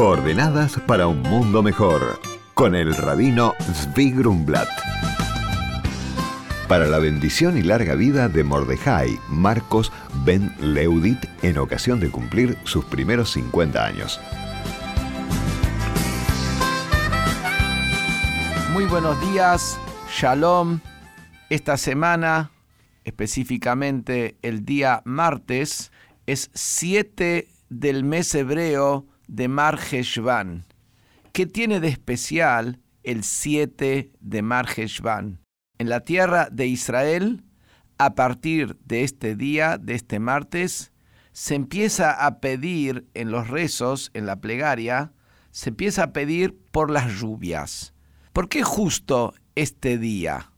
Coordenadas para un mundo mejor. Con el rabino Zvi Grumblat. Para la bendición y larga vida de Mordejai Marcos Ben Leudit en ocasión de cumplir sus primeros 50 años. Muy buenos días, Shalom. Esta semana, específicamente el día martes, es 7 del mes hebreo de Mar Heshvan. ¿Qué tiene de especial el 7 de Mar Heshvan? En la tierra de Israel, a partir de este día, de este martes, se empieza a pedir en los rezos, en la plegaria, se empieza a pedir por las lluvias. ¿Por qué justo este día?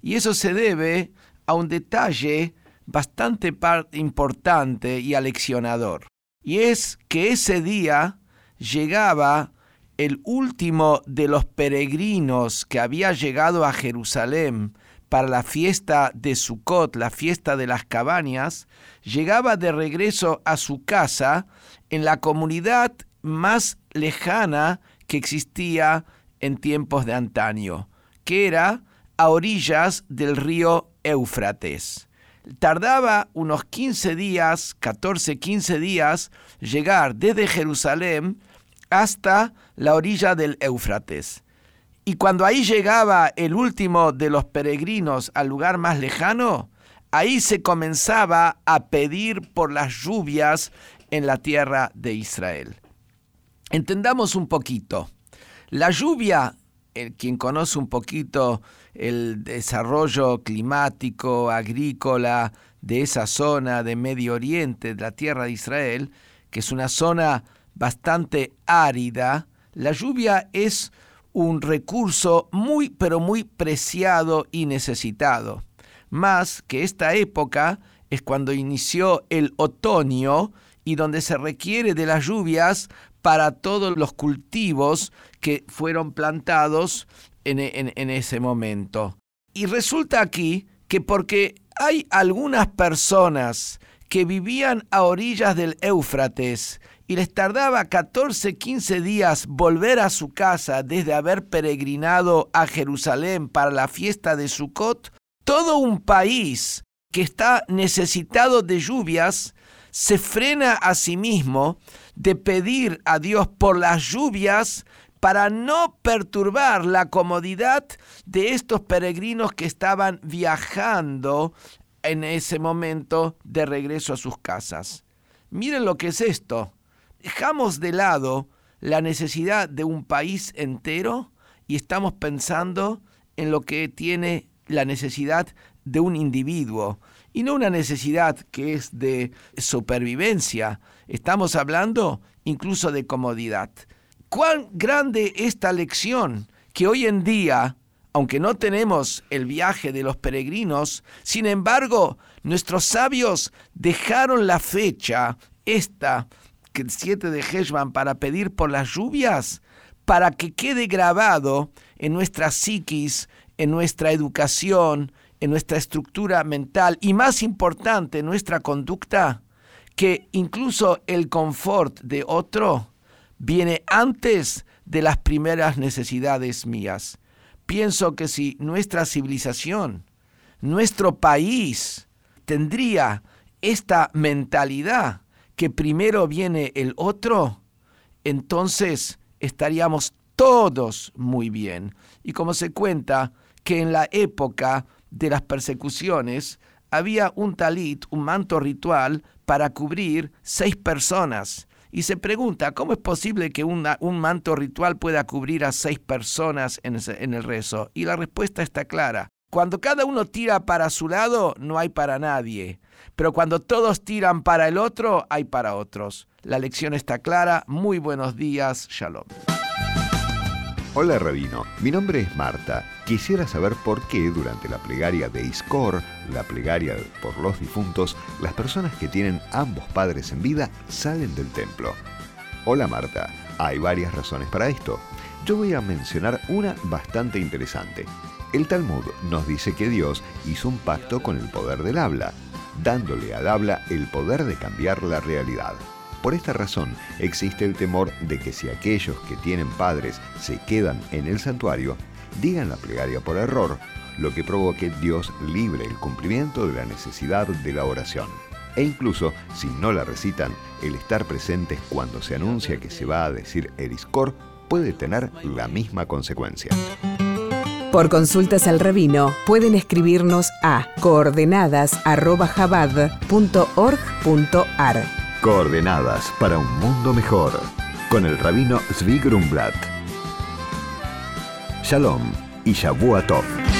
Y eso se debe a un detalle bastante importante y aleccionador y es que ese día llegaba el último de los peregrinos que había llegado a Jerusalén para la fiesta de Sucot, la fiesta de las cabañas, llegaba de regreso a su casa en la comunidad más lejana que existía en tiempos de antaño, que era a orillas del río Éufrates tardaba unos 15 días, 14, 15 días, llegar desde Jerusalén hasta la orilla del Éufrates. Y cuando ahí llegaba el último de los peregrinos al lugar más lejano, ahí se comenzaba a pedir por las lluvias en la tierra de Israel. Entendamos un poquito. La lluvia quien conoce un poquito el desarrollo climático, agrícola de esa zona de Medio Oriente, de la tierra de Israel, que es una zona bastante árida, la lluvia es un recurso muy, pero muy preciado y necesitado. Más que esta época es cuando inició el otoño y donde se requiere de las lluvias para todos los cultivos que fueron plantados en, ese momento. Y resulta aquí que porque hay algunas personas que vivían a orillas del Éufrates y les tardaba 14, 15 días volver a su casa desde haber peregrinado a Jerusalén para la fiesta de Sucot, todo un país que está necesitado de lluvias se frena a sí mismo de pedir a Dios por las lluvias para no perturbar la comodidad de estos peregrinos que estaban viajando en ese momento de regreso a sus casas. Miren lo que es esto. Dejamos de lado la necesidad de un país entero y estamos pensando en lo que tiene la necesidad de un individuo y no una necesidad que es de supervivencia. Estamos hablando incluso de comodidad. Cuán grande esta lección que hoy en día, aunque no tenemos el viaje de los peregrinos, sin embargo, nuestros sabios dejaron la fecha, esta, el 7 de Heshvan, para pedir por las lluvias, para que quede grabado en nuestra psiquis, en nuestra educación, en nuestra estructura mental y más importante, nuestra conducta, que incluso el confort de otro viene antes de las primeras necesidades mías. Pienso que si nuestra civilización, nuestro país, tendría esta mentalidad que primero viene el otro, entonces estaríamos todos muy bien. Y como se cuenta que en la época de las persecuciones, había un talit, un manto ritual, para cubrir seis personas. Y se pregunta, ¿cómo es posible que un manto ritual pueda cubrir a seis personas en, en el rezo? Y la respuesta está clara. Cuando cada uno tira para su lado, no hay para nadie. Pero cuando todos tiran para el otro, hay para otros. La lección está clara. Muy buenos días. Shalom. Hola Rabino, mi nombre es Marta. Quisiera saber por qué durante la plegaria de Iskor, la plegaria por los difuntos, las personas que tienen ambos padres en vida salen del templo. Hola Marta, hay varias razones para esto. Yo voy a mencionar una bastante interesante. El Talmud nos dice que Dios hizo un pacto con el poder del habla, dándole al habla el poder de cambiar la realidad. Por esta razón existe el temor de que si aquellos que tienen padres se quedan en el santuario, digan la plegaria por error, lo que provoque Dios libre el cumplimiento de la necesidad de la oración. E incluso, si no la recitan, el estar presentes cuando se anuncia que se va a decir Eriscor puede tener la misma consecuencia. Por consultas al rabino pueden escribirnos a coordenadas.jabad.org.ar. Coordenadas para un mundo mejor. Con el rabino Zvi Grumblat. Shalom y Shavuot Tov.